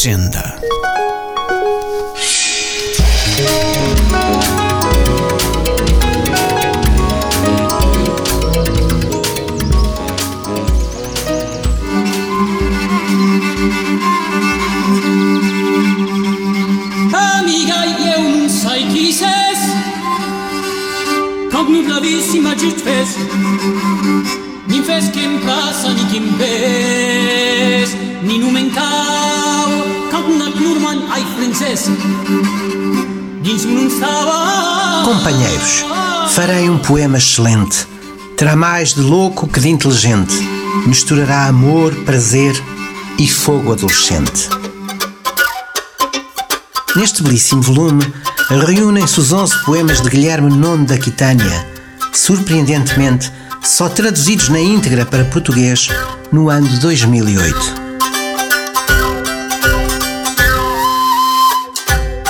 Hisenda. bravissima just fes Ni fes quem passa ni quin pes Ni només Companheiros, farei um poema excelente. Terá mais de louco que de inteligente. Misturará amor, prazer e fogo adolescente. Neste belíssimo volume, reúnem-se os 11 poemas de Guilherme IX da Aquitânia, surpreendentemente só traduzidos na íntegra para português no ano de 2008.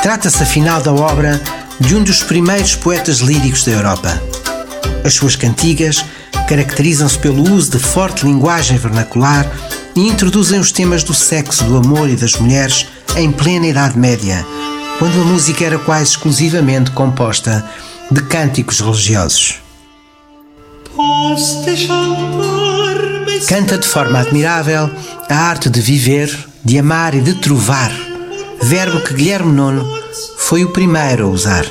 Trata-se afinal da obra de um dos primeiros poetas líricos da Europa. As suas cantigas caracterizam-se pelo uso de forte linguagem vernacular e introduzem os temas do sexo, do amor e das mulheres em plena Idade Média, quando a música era quase exclusivamente composta de cânticos religiosos. Canta de forma admirável a arte de viver, de amar e de trovar, verbo que Guilherme IX foi o primeiro a usar.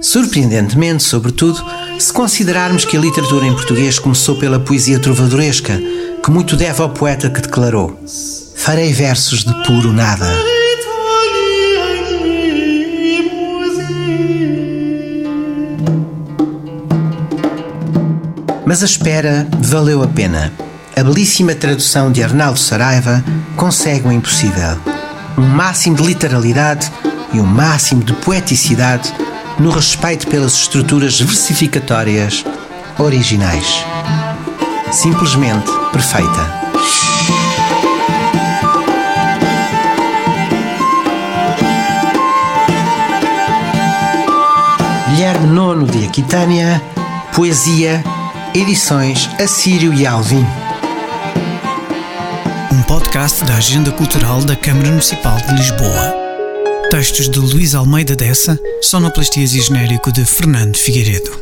Surpreendentemente, sobretudo, se considerarmos que a literatura em português começou pela poesia trovadoresca, que muito deve ao poeta que declarou: Farei versos de puro nada. Mas a espera valeu a pena. A belíssima tradução de Arnaldo Saraiva consegue o impossível. Um máximo de literalidade e um máximo de poeticidade no respeito pelas estruturas versificatórias originais. Simplesmente perfeita. Guilherme Nono de Aquitânia, Poesia, Edições Assírio e Alvim. Podcast da Agenda Cultural da Câmara Municipal de Lisboa. Textos de Luís Almeida Dessa, sonoplastias e genérico de Fernando Figueiredo.